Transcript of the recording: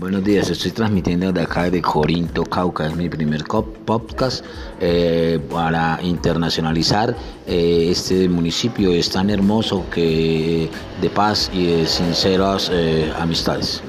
Buenos días, estoy transmitiendo de acá de Corinto, Cauca, es mi primer podcast eh, para internacionalizar eh, este municipio es tan hermoso que de paz y de sinceras eh, amistades.